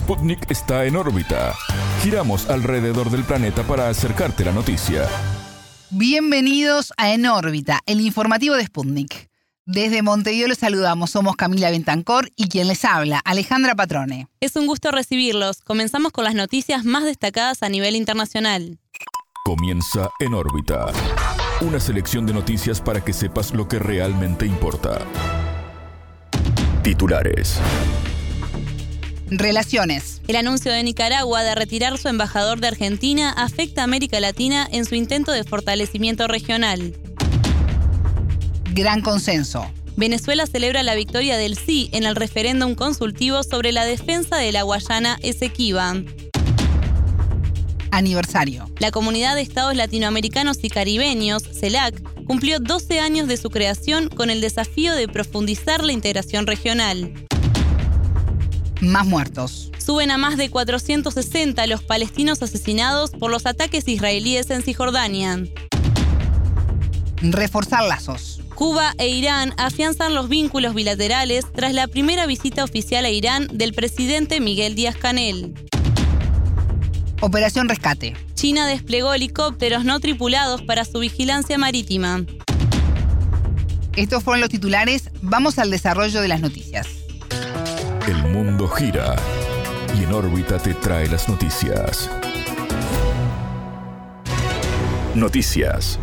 Sputnik está en órbita. Giramos alrededor del planeta para acercarte la noticia. Bienvenidos a En órbita, el informativo de Sputnik. Desde Montevideo los saludamos, somos Camila Bentancor y quien les habla, Alejandra Patrone. Es un gusto recibirlos. Comenzamos con las noticias más destacadas a nivel internacional. Comienza En órbita. Una selección de noticias para que sepas lo que realmente importa. Titulares. Relaciones. El anuncio de Nicaragua de retirar su embajador de Argentina afecta a América Latina en su intento de fortalecimiento regional. Gran consenso. Venezuela celebra la victoria del sí en el referéndum consultivo sobre la defensa de la Guayana Esequiba. Aniversario. La Comunidad de Estados Latinoamericanos y Caribeños, CELAC, cumplió 12 años de su creación con el desafío de profundizar la integración regional. Más muertos. Suben a más de 460 los palestinos asesinados por los ataques israelíes en Cisjordania. Reforzar lazos. Cuba e Irán afianzan los vínculos bilaterales tras la primera visita oficial a Irán del presidente Miguel Díaz-Canel. Operación Rescate. China desplegó helicópteros no tripulados para su vigilancia marítima. Estos fueron los titulares. Vamos al desarrollo de las noticias. El mundo gira y en órbita te trae las noticias. Noticias.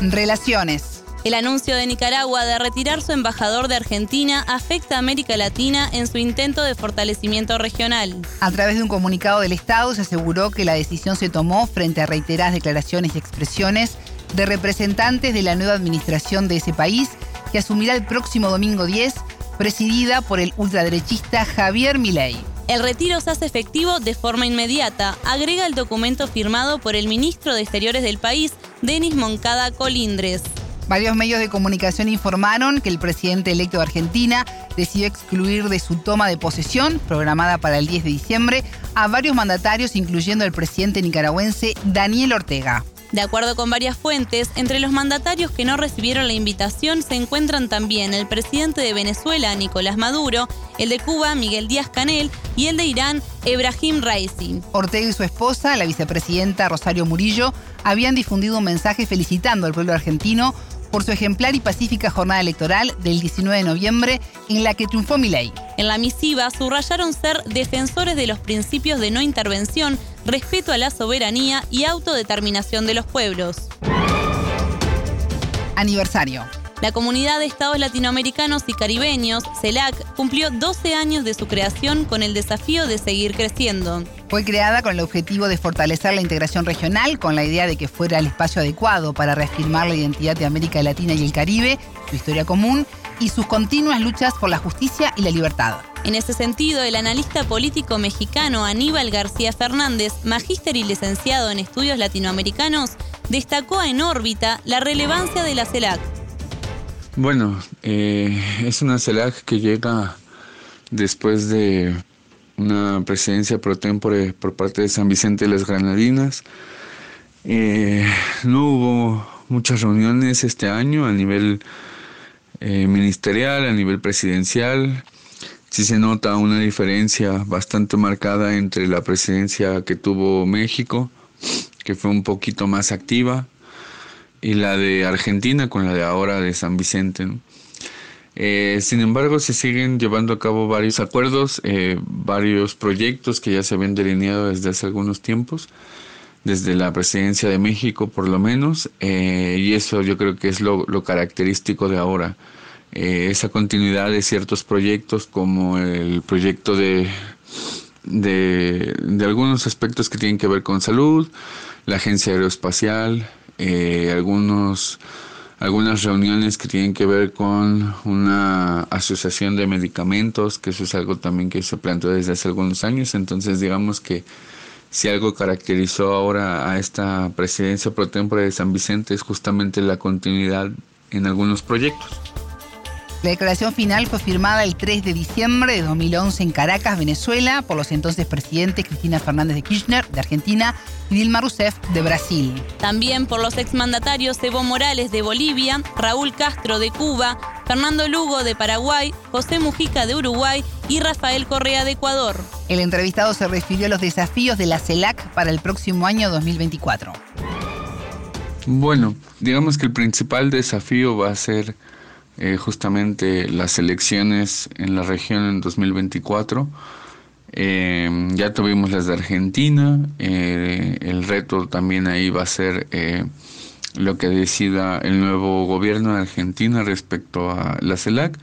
Relaciones. El anuncio de Nicaragua de retirar su embajador de Argentina afecta a América Latina en su intento de fortalecimiento regional. A través de un comunicado del Estado se aseguró que la decisión se tomó frente a reiteradas declaraciones y expresiones de representantes de la nueva administración de ese país que asumirá el próximo domingo 10 presidida por el ultraderechista Javier Milei. El retiro se hace efectivo de forma inmediata, agrega el documento firmado por el ministro de Exteriores del país, Denis Moncada Colindres. Varios medios de comunicación informaron que el presidente electo de Argentina decidió excluir de su toma de posesión, programada para el 10 de diciembre, a varios mandatarios, incluyendo el presidente nicaragüense Daniel Ortega. De acuerdo con varias fuentes, entre los mandatarios que no recibieron la invitación se encuentran también el presidente de Venezuela, Nicolás Maduro, el de Cuba, Miguel Díaz Canel, y el de Irán, Ebrahim Raisi. Ortega y su esposa, la vicepresidenta Rosario Murillo, habían difundido un mensaje felicitando al pueblo argentino por su ejemplar y pacífica jornada electoral del 19 de noviembre en la que triunfó Milei. En la misiva subrayaron ser defensores de los principios de no intervención, respeto a la soberanía y autodeterminación de los pueblos. Aniversario. La Comunidad de Estados Latinoamericanos y Caribeños, CELAC, cumplió 12 años de su creación con el desafío de seguir creciendo. Fue creada con el objetivo de fortalecer la integración regional, con la idea de que fuera el espacio adecuado para reafirmar la identidad de América Latina y el Caribe, su historia común y sus continuas luchas por la justicia y la libertad. En ese sentido, el analista político mexicano Aníbal García Fernández, magíster y licenciado en estudios latinoamericanos, destacó en órbita la relevancia de la CELAC. Bueno, eh, es una CELAC que llega después de una presidencia pro tempore por parte de San Vicente de las Granadinas. Eh, no hubo muchas reuniones este año a nivel eh, ministerial, a nivel presidencial. Sí se nota una diferencia bastante marcada entre la presidencia que tuvo México, que fue un poquito más activa, y la de Argentina con la de ahora de San Vicente. Eh, sin embargo, se siguen llevando a cabo varios acuerdos, eh, varios proyectos que ya se habían delineado desde hace algunos tiempos, desde la presidencia de México por lo menos, eh, y eso yo creo que es lo, lo característico de ahora. Esa continuidad de ciertos proyectos como el proyecto de, de, de algunos aspectos que tienen que ver con salud, la agencia aeroespacial, eh, algunos, algunas reuniones que tienen que ver con una asociación de medicamentos, que eso es algo también que se planteó desde hace algunos años. Entonces, digamos que si algo caracterizó ahora a esta presidencia pro tempore de San Vicente es justamente la continuidad en algunos proyectos. La declaración final fue firmada el 3 de diciembre de 2011 en Caracas, Venezuela, por los entonces presidentes Cristina Fernández de Kirchner, de Argentina, y Dilma Rousseff, de Brasil. También por los exmandatarios Evo Morales, de Bolivia, Raúl Castro, de Cuba, Fernando Lugo, de Paraguay, José Mujica, de Uruguay y Rafael Correa, de Ecuador. El entrevistado se refirió a los desafíos de la CELAC para el próximo año 2024. Bueno, digamos que el principal desafío va a ser eh, justamente las elecciones en la región en 2024. Eh, ya tuvimos las de Argentina, eh, el reto también ahí va a ser lo que decida el nuevo gobierno de Argentina respecto a la CELAC.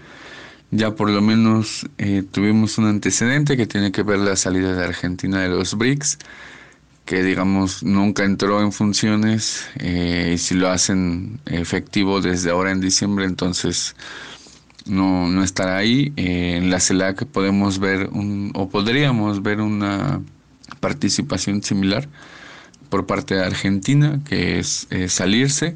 Ya por lo menos tuvimos un antecedente que tiene que ver la salida de Argentina de los BRICS que digamos nunca entró en funciones eh, y si lo hacen efectivo desde ahora en diciembre entonces no, no estará ahí. Eh, en la CELAC podemos ver un, o podríamos ver una participación similar por parte de Argentina, que es salirse.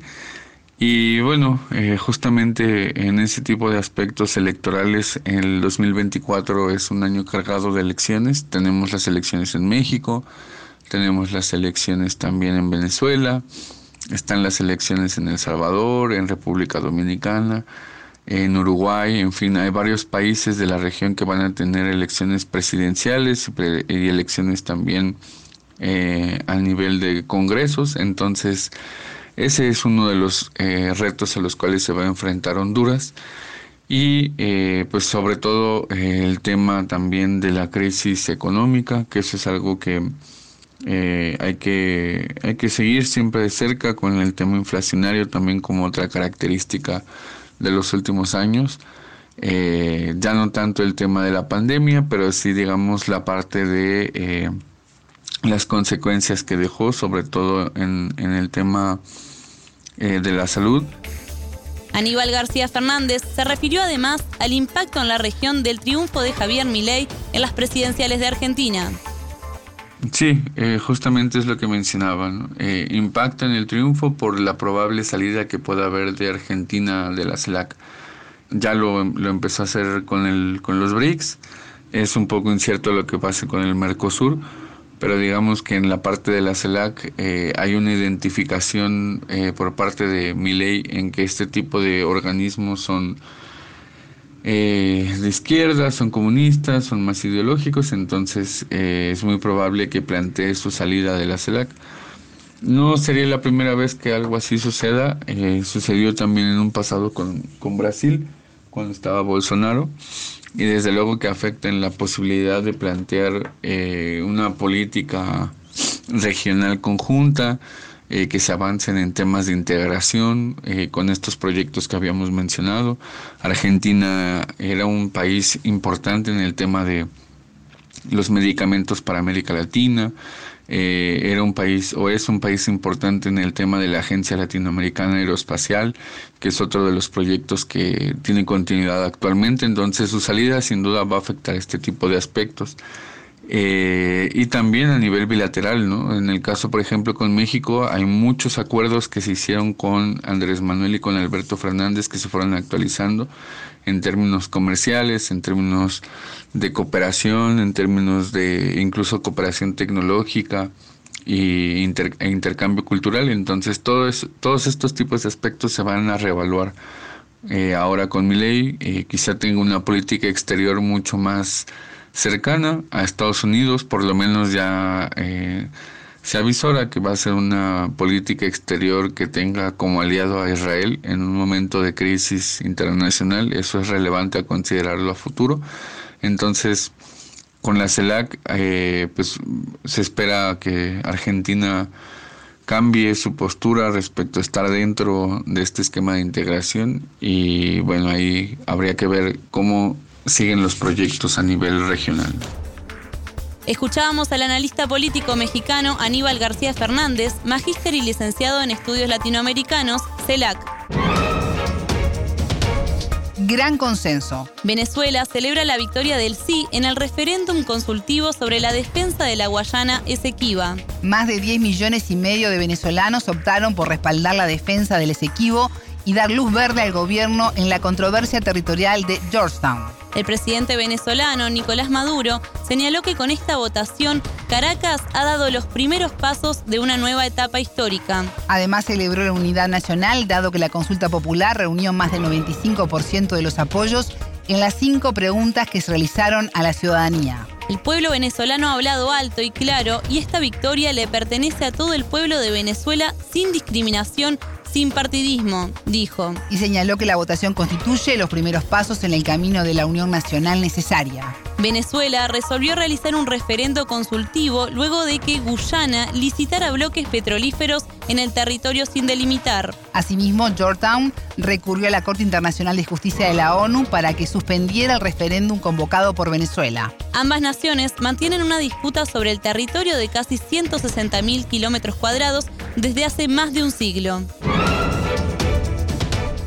Y bueno, eh, justamente en ese tipo de aspectos electorales, el 2024 es un año cargado de elecciones. Tenemos las elecciones en México, tenemos las elecciones también en Venezuela, están las elecciones en El Salvador, en República Dominicana, en Uruguay, en fin, hay varios países de la región que van a tener elecciones presidenciales y elecciones también eh, a nivel de congresos. Entonces, ese es uno de los eh, retos a los cuales se va a enfrentar Honduras. Y eh, pues sobre todo el tema también de la crisis económica, que eso es algo que eh, hay, que, hay que seguir siempre de cerca con el tema inflacionario también como otra característica de los últimos años. Eh, ya no tanto el tema de la pandemia, pero sí digamos la parte de eh, las consecuencias que dejó, sobre todo en, en el tema de la salud. Aníbal García Fernández se refirió además al impacto en la región del triunfo de Javier Milei en las presidenciales de Argentina. Sí, eh, justamente es lo que mencionaba. Eh, impacta en el triunfo por la probable salida que pueda haber de Argentina de la CELAC. Ya lo, lo, empezó a hacer con, el, con los BRICS. Es un poco incierto lo que pase con el Mercosur, pero digamos que en la parte de la CELAC eh, hay una identificación por parte de ley en que este tipo de organismos son eh, de izquierda, son comunistas, son más ideológicos, entonces eh, es muy probable que plantee su salida de la CELAC. No sería la primera vez que algo así suceda, eh, sucedió también en un pasado con, con Brasil, cuando estaba Bolsonaro, y desde luego que afecta en la posibilidad de plantear una política regional conjunta, eh, que se avancen en temas de integración eh, con estos proyectos que habíamos mencionado. Argentina era un país importante en el tema de los medicamentos para América Latina. Eh, era un país o es un país importante en el tema de la Agencia Latinoamericana Aeroespacial, que es otro de los proyectos que tiene continuidad actualmente. Entonces su salida sin duda va a afectar este tipo de aspectos. Eh, y también a nivel bilateral, ¿no? En el caso, por ejemplo, con México, hay muchos acuerdos que se hicieron con Andrés Manuel y con Alberto Fernández que se fueron actualizando en términos comerciales, en términos de cooperación, en términos de incluso cooperación tecnológica y e intercambio cultural. Entonces, todos estos tipos de aspectos se van a reevaluar eh, ahora con mi ley. Eh, quizá tenga una política exterior mucho más cercana a Estados Unidos, por lo menos ya eh, se avisora que va a ser una política exterior que tenga como aliado a Israel en un momento de crisis internacional. Eso es relevante a considerarlo a futuro. Entonces, con la CELAC, eh, pues se espera que Argentina cambie su postura respecto a estar dentro de este esquema de integración y bueno, ahí habría que ver cómo siguen los proyectos a nivel regional. Escuchábamos al analista político mexicano Aníbal García Fernández, magíster y licenciado en estudios latinoamericanos, CELAC. Gran consenso. Venezuela celebra la victoria del sí en el referéndum consultivo sobre la defensa de la Guayana Esequiba. Más de 10 millones y medio de venezolanos optaron por respaldar la defensa del Esequibo y dar luz verde al gobierno en la controversia territorial de Georgetown. El presidente venezolano Nicolás Maduro señaló que con esta votación Caracas ha dado los primeros pasos de una nueva etapa histórica. Además celebró la unidad nacional dado que la consulta popular reunió más del 95% de los apoyos en las cinco preguntas que se realizaron a la ciudadanía. El pueblo venezolano ha hablado alto y claro y esta victoria le pertenece a todo el pueblo de Venezuela sin discriminación sin partidismo, dijo. Y señaló que la votación constituye los primeros pasos en el camino de la unión nacional necesaria. Venezuela resolvió realizar un referendo consultivo luego de que Guyana licitara bloques petrolíferos en el territorio sin delimitar. Asimismo, Georgetown recurrió a la Corte Internacional de Justicia de la ONU para que suspendiera el referéndum convocado por Venezuela. Ambas naciones mantienen una disputa sobre el territorio de casi 160.000 kilómetros cuadrados desde hace más de un siglo.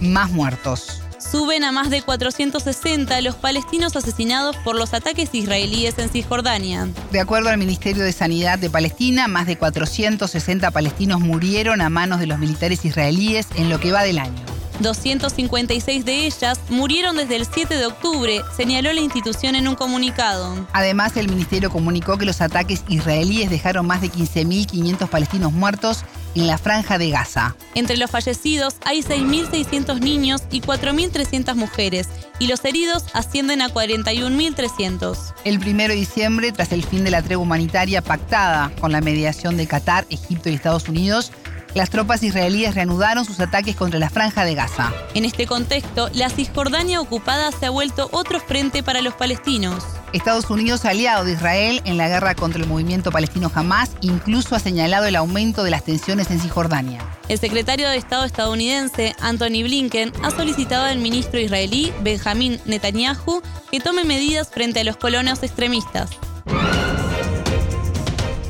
Más muertos. Suben a más de 460 los palestinos asesinados por los ataques israelíes en Cisjordania. De acuerdo al Ministerio de Sanidad de Palestina, más de 460 palestinos murieron a manos de los militares israelíes en lo que va del año. 256 de ellas murieron desde el 7 de octubre, señaló la institución en un comunicado. Además, el ministerio comunicó que los ataques israelíes dejaron más de 15.500 palestinos muertos en la franja de Gaza. Entre los fallecidos hay 6.600 niños y 4.300 mujeres, y los heridos ascienden a 41.300. El 1 de diciembre, tras el fin de la tregua humanitaria pactada con la mediación de Qatar, Egipto y Estados Unidos, las tropas israelíes reanudaron sus ataques contra la franja de Gaza. En este contexto, la Cisjordania ocupada se ha vuelto otro frente para los palestinos. Estados Unidos, aliado de Israel en la guerra contra el movimiento palestino Hamas, incluso ha señalado el aumento de las tensiones en Cisjordania. El secretario de Estado estadounidense, Anthony Blinken, ha solicitado al ministro israelí, Benjamin Netanyahu, que tome medidas frente a los colonos extremistas.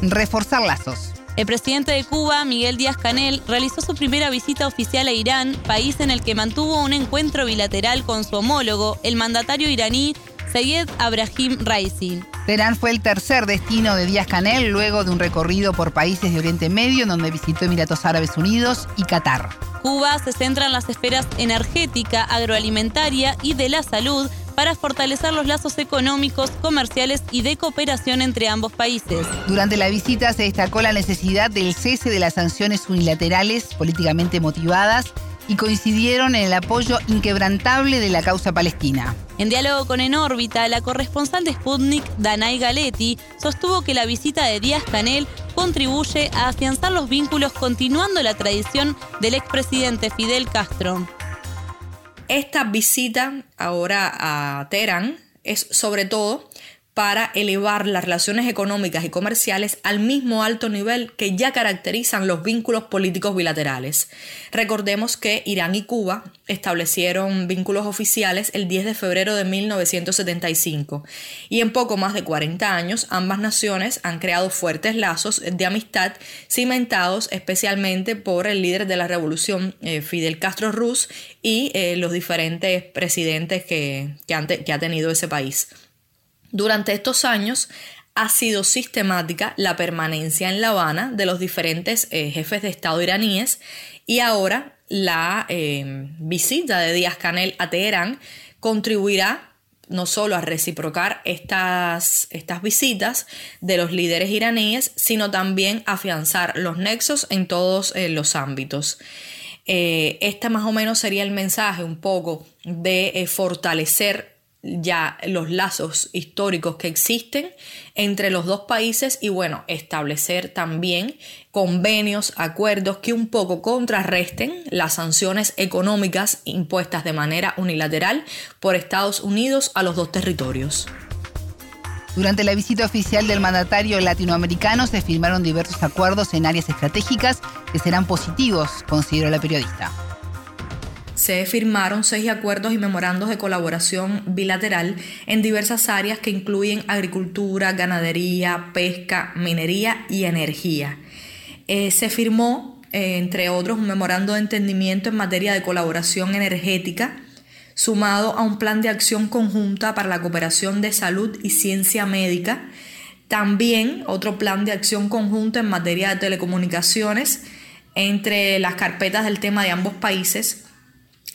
Reforzar lazos. El presidente de Cuba, Miguel Díaz Canel, realizó su primera visita oficial a Irán, país en el que mantuvo un encuentro bilateral con su homólogo, el mandatario iraní Sayed Abrahim Raisi. Teherán fue el tercer destino de Díaz Canel luego de un recorrido por países de Oriente Medio en donde visitó Emiratos Árabes Unidos y Qatar. Cuba se centra en las esferas energética, agroalimentaria y de la salud para fortalecer los lazos económicos, comerciales y de cooperación entre ambos países. Durante la visita se destacó la necesidad del cese de las sanciones unilaterales políticamente motivadas y coincidieron en el apoyo inquebrantable de la causa palestina. En diálogo con En órbita, la corresponsal de Sputnik, Danay Galetti, sostuvo que la visita de Díaz Canel contribuye a afianzar los vínculos continuando la tradición del expresidente Fidel Castro. Esta visita ahora a Teherán es sobre todo para elevar las relaciones económicas y comerciales al mismo alto nivel que ya caracterizan los vínculos políticos bilaterales. Recordemos que Irán y Cuba establecieron vínculos oficiales el 10 de febrero de 1975 y en poco más de 40 años ambas naciones han creado fuertes lazos de amistad cimentados especialmente por el líder de la revolución eh, Fidel Castro Ruz y eh, los diferentes presidentes que, que ha tenido ese país. Durante estos años ha sido sistemática la permanencia en La Habana de los diferentes eh, jefes de Estado iraníes y ahora la eh, visita de Díaz Canel a Teherán contribuirá no solo a reciprocar estas, estas visitas de los líderes iraníes, sino también a afianzar los nexos en todos eh, los ámbitos. este más o menos sería el mensaje un poco de fortalecer ya los lazos históricos que existen entre los dos países y bueno, establecer también convenios, acuerdos que un poco contrarresten las sanciones económicas impuestas de manera unilateral por Estados Unidos a los dos territorios. Durante la visita oficial del mandatario latinoamericano se firmaron diversos acuerdos en áreas estratégicas que serán positivos, consideró la periodista se firmaron seis acuerdos y memorandos de colaboración bilateral en diversas áreas que incluyen agricultura, ganadería, pesca, minería y energía. Eh, se firmó, eh, entre otros, un memorando de entendimiento en materia de colaboración energética, sumado a un plan de acción conjunta para la cooperación de salud y ciencia médica, también otro plan de acción conjunta en materia de telecomunicaciones entre las carpetas del tema de ambos países,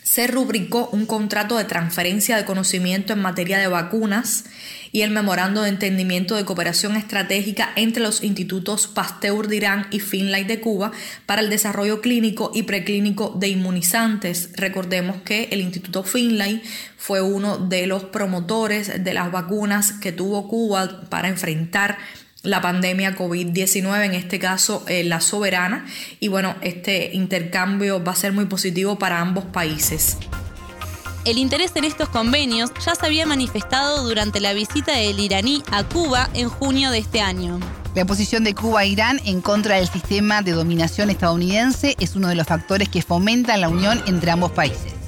se rubricó un contrato de transferencia de conocimiento en materia de vacunas y el memorando de entendimiento de cooperación estratégica entre los institutos Pasteur de Irán y Finlay de Cuba para el desarrollo clínico y preclínico de inmunizantes. Recordemos que el Instituto Finlay fue uno de los promotores de las vacunas que tuvo Cuba para enfrentar la pandemia COVID-19, en este caso eh, la soberana. Y bueno, este intercambio va a ser muy positivo para ambos países. El interés en estos convenios ya se había manifestado durante la visita del iraní a Cuba en junio de este año. La posición de Cuba e Irán en contra del sistema de dominación estadounidense es uno de los factores que fomentan la unión entre ambos países.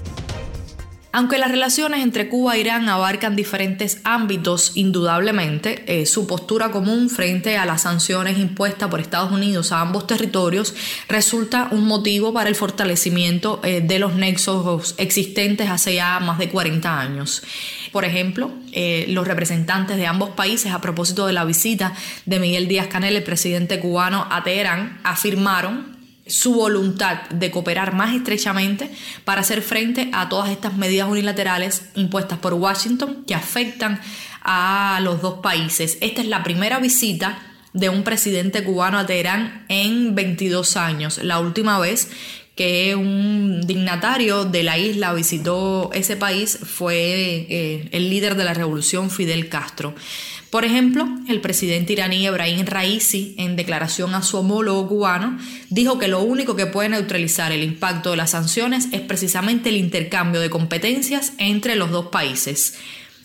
Aunque las relaciones entre Cuba e Irán abarcan diferentes ámbitos, indudablemente, eh, su postura común frente a las sanciones impuestas por Estados Unidos a ambos territorios resulta un motivo para el fortalecimiento eh, de los nexos existentes hace ya más de 40 años. Por ejemplo, eh, los representantes de ambos países, a propósito de la visita de Miguel Díaz Canel, el presidente cubano, a Teherán, afirmaron su voluntad de cooperar más estrechamente para hacer frente a todas estas medidas unilaterales impuestas por Washington que afectan a los dos países. Esta es la primera visita de un presidente cubano a Teherán en 22 años. La última vez que un dignatario de la isla visitó ese país fue eh, el líder de la revolución Fidel Castro. Por ejemplo, el presidente iraní Ebrahim Raisi, en declaración a su homólogo cubano, dijo que lo único que puede neutralizar el impacto de las sanciones es precisamente el intercambio de competencias entre los dos países.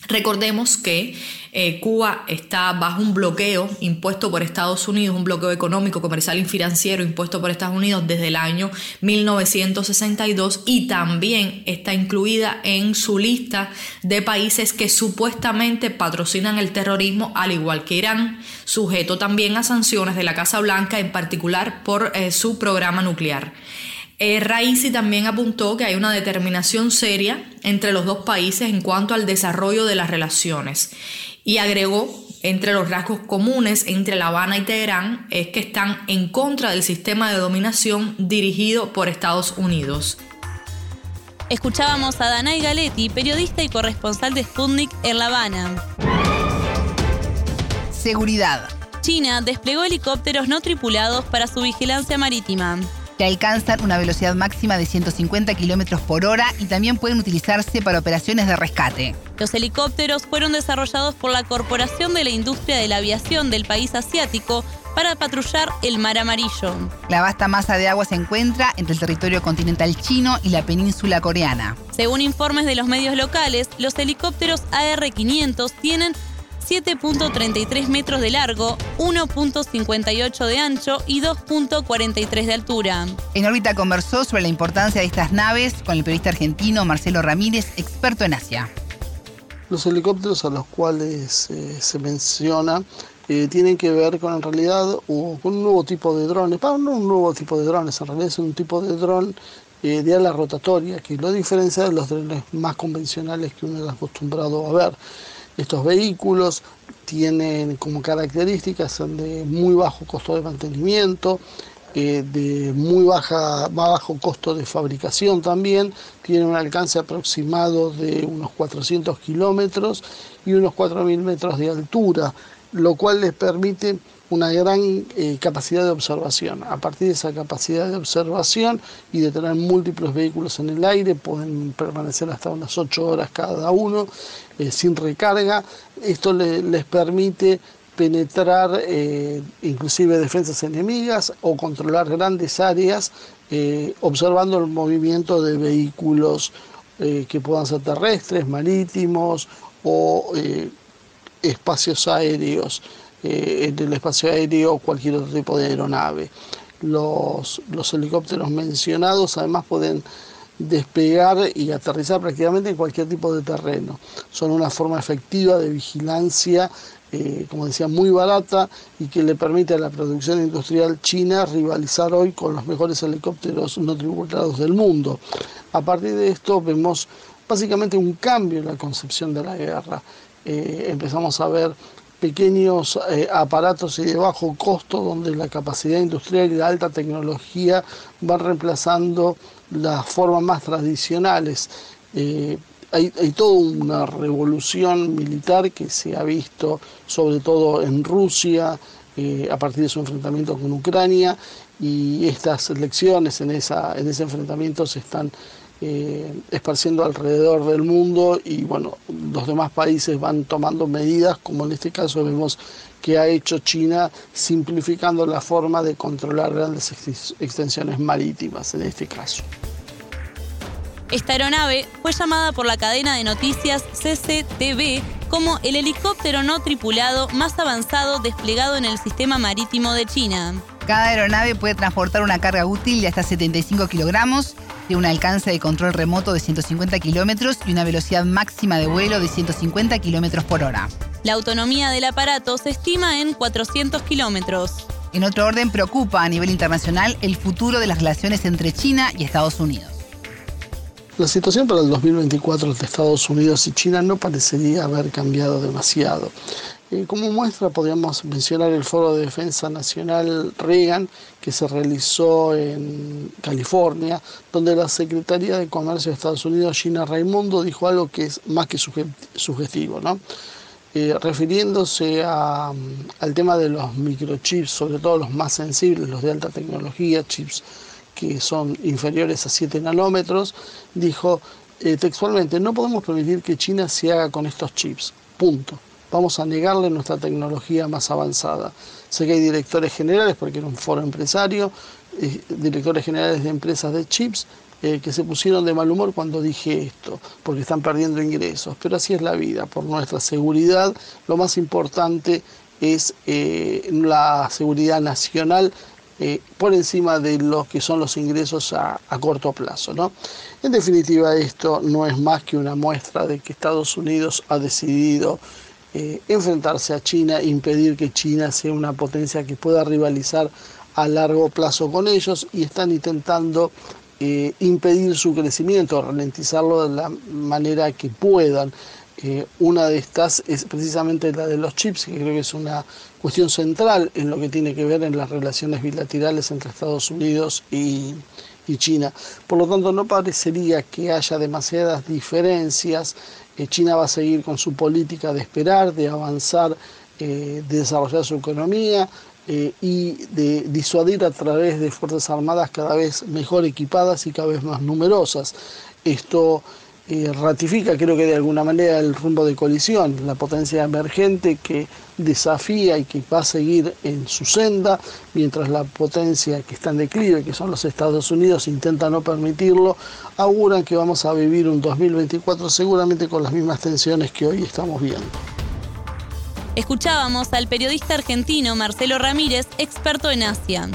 Recordemos que eh, Cuba está bajo un bloqueo impuesto por Estados Unidos, un bloqueo económico, comercial y financiero impuesto por Estados Unidos desde el año 1962 y también está incluida en su lista de países que supuestamente patrocinan el terrorismo, al igual que Irán, sujeto también a sanciones de la Casa Blanca, en particular por eh, su programa nuclear. Eh, Raisi también apuntó que hay una determinación seria entre los dos países en cuanto al desarrollo de las relaciones y agregó entre los rasgos comunes entre La Habana y Teherán es que están en contra del sistema de dominación dirigido por Estados Unidos. Escuchábamos a Danay Galetti, periodista y corresponsal de Sputnik en La Habana. Seguridad. China desplegó helicópteros no tripulados para su vigilancia marítima que alcanzan una velocidad máxima de 150 km por hora y también pueden utilizarse para operaciones de rescate. Los helicópteros fueron desarrollados por la Corporación de la Industria de la Aviación del país asiático para patrullar el Mar Amarillo. La vasta masa de agua se encuentra entre el territorio continental chino y la península coreana. Según informes de los medios locales, los helicópteros AR-500 tienen 7.33 metros de largo, 1.58 de ancho y 2.43 de altura. En órbita conversó sobre la importancia de estas naves con el periodista argentino Marcelo Ramírez, experto en Asia. Los helicópteros a los cuales eh, se menciona eh, tienen que ver con en realidad con un nuevo tipo de drones, no un nuevo tipo de drones, en realidad es un tipo de dron eh, de ala rotatoria que lo diferencia de los drones más convencionales que uno está acostumbrado a ver. Estos vehículos tienen como características de muy bajo costo de mantenimiento, eh, de muy baja, bajo costo de fabricación también, tienen un alcance aproximado de unos 400 kilómetros y unos 4.000 metros de altura, lo cual les permite una gran eh, capacidad de observación. A partir de esa capacidad de observación y de tener múltiples vehículos en el aire, pueden permanecer hasta unas 8 horas cada uno eh, sin recarga. Esto les permite penetrar eh, inclusive defensas enemigas o controlar grandes áreas observando el movimiento de vehículos que puedan ser terrestres, marítimos o espacios aéreos. Eh, en el espacio aéreo o cualquier otro tipo de aeronave. Los, los helicópteros mencionados además pueden despegar y aterrizar prácticamente en cualquier tipo de terreno. Son una forma efectiva de vigilancia, eh, como decía, muy barata y que le permite a la producción industrial china rivalizar hoy con los mejores helicópteros no tripulados del mundo. A partir de esto vemos básicamente un cambio en la concepción de la guerra. Eh, empezamos a ver pequeños eh, aparatos y de bajo costo donde la capacidad industrial y la alta tecnología van reemplazando las formas más tradicionales. Eh, hay, toda una revolución militar que se ha visto sobre todo en Rusia eh, a partir de su enfrentamiento con Ucrania y estas elecciones en, esa, en ese enfrentamiento se están eh, esparciendo alrededor del mundo y bueno, los demás países van tomando medidas, como en este caso vemos que ha hecho China, simplificando la forma de controlar grandes extensiones marítimas en este caso. Esta aeronave fue llamada por la cadena de noticias CCTV como el helicóptero no tripulado más avanzado desplegado en el sistema marítimo de China. Cada aeronave puede transportar una carga útil de hasta 75 kilogramos de un alcance de control remoto de 150 kilómetros y una velocidad máxima de vuelo de 150 kilómetros por hora. La autonomía del aparato se estima en 400 kilómetros. En otro orden, preocupa a nivel internacional el futuro de las relaciones entre China y Estados Unidos. La situación para el 2024 de Estados Unidos y China no parecería haber cambiado demasiado. Eh, como muestra podríamos mencionar el Foro de Defensa Nacional Reagan que se realizó en California, donde la Secretaría de Comercio de Estados Unidos, Gina Raimundo, dijo algo que es más que sugestivo, ¿no? Eh, refiriéndose al tema de los microchips, sobre todo los más sensibles, los de alta tecnología, chips que son inferiores a 7 nanómetros, dijo eh, textualmente, no podemos permitir que China se haga con estos chips, punto vamos a negarle nuestra tecnología más avanzada. Sé que hay directores generales, porque era un foro empresario, eh, directores generales de empresas de chips, eh, que se pusieron de mal humor cuando dije esto, porque están perdiendo ingresos. Pero así es la vida, por nuestra seguridad, lo más importante es eh, la seguridad nacional por encima de lo que son los ingresos a, a, corto plazo. ¿no? En definitiva, esto no es más que una muestra de que Estados Unidos ha decidido eh, enfrentarse a China, impedir que China sea una potencia que pueda rivalizar a largo plazo con ellos y están intentando eh, impedir su crecimiento, ralentizarlo de la manera que puedan. Eh, una de estas es precisamente la de los chips, que creo que es una cuestión central en lo que tiene que ver en las relaciones bilaterales entre Estados Unidos y, y China. Por lo tanto, no parecería que haya demasiadas diferencias China va a seguir con su política de esperar, de avanzar, eh, de desarrollar su economía eh, y de disuadir a través de Fuerzas Armadas cada vez mejor equipadas y cada vez más numerosas. Esto ratifica, creo que de alguna manera, el rumbo de colisión, la potencia emergente que desafía y que va a seguir en su senda, mientras la potencia que está en declive, que son los Estados Unidos, intenta no permitirlo, auguran que vamos a vivir un 2024 seguramente con las mismas tensiones que hoy estamos viendo. Escuchábamos al periodista argentino Marcelo Ramírez, experto en Asia.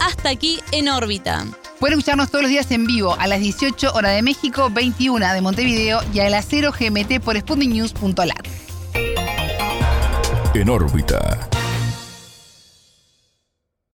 Hasta aquí en órbita. Pueden escucharnos todos los días en vivo a las 18 horas de México, 21 de Montevideo y a las 0 GMT por sputniknews.lat. En órbita.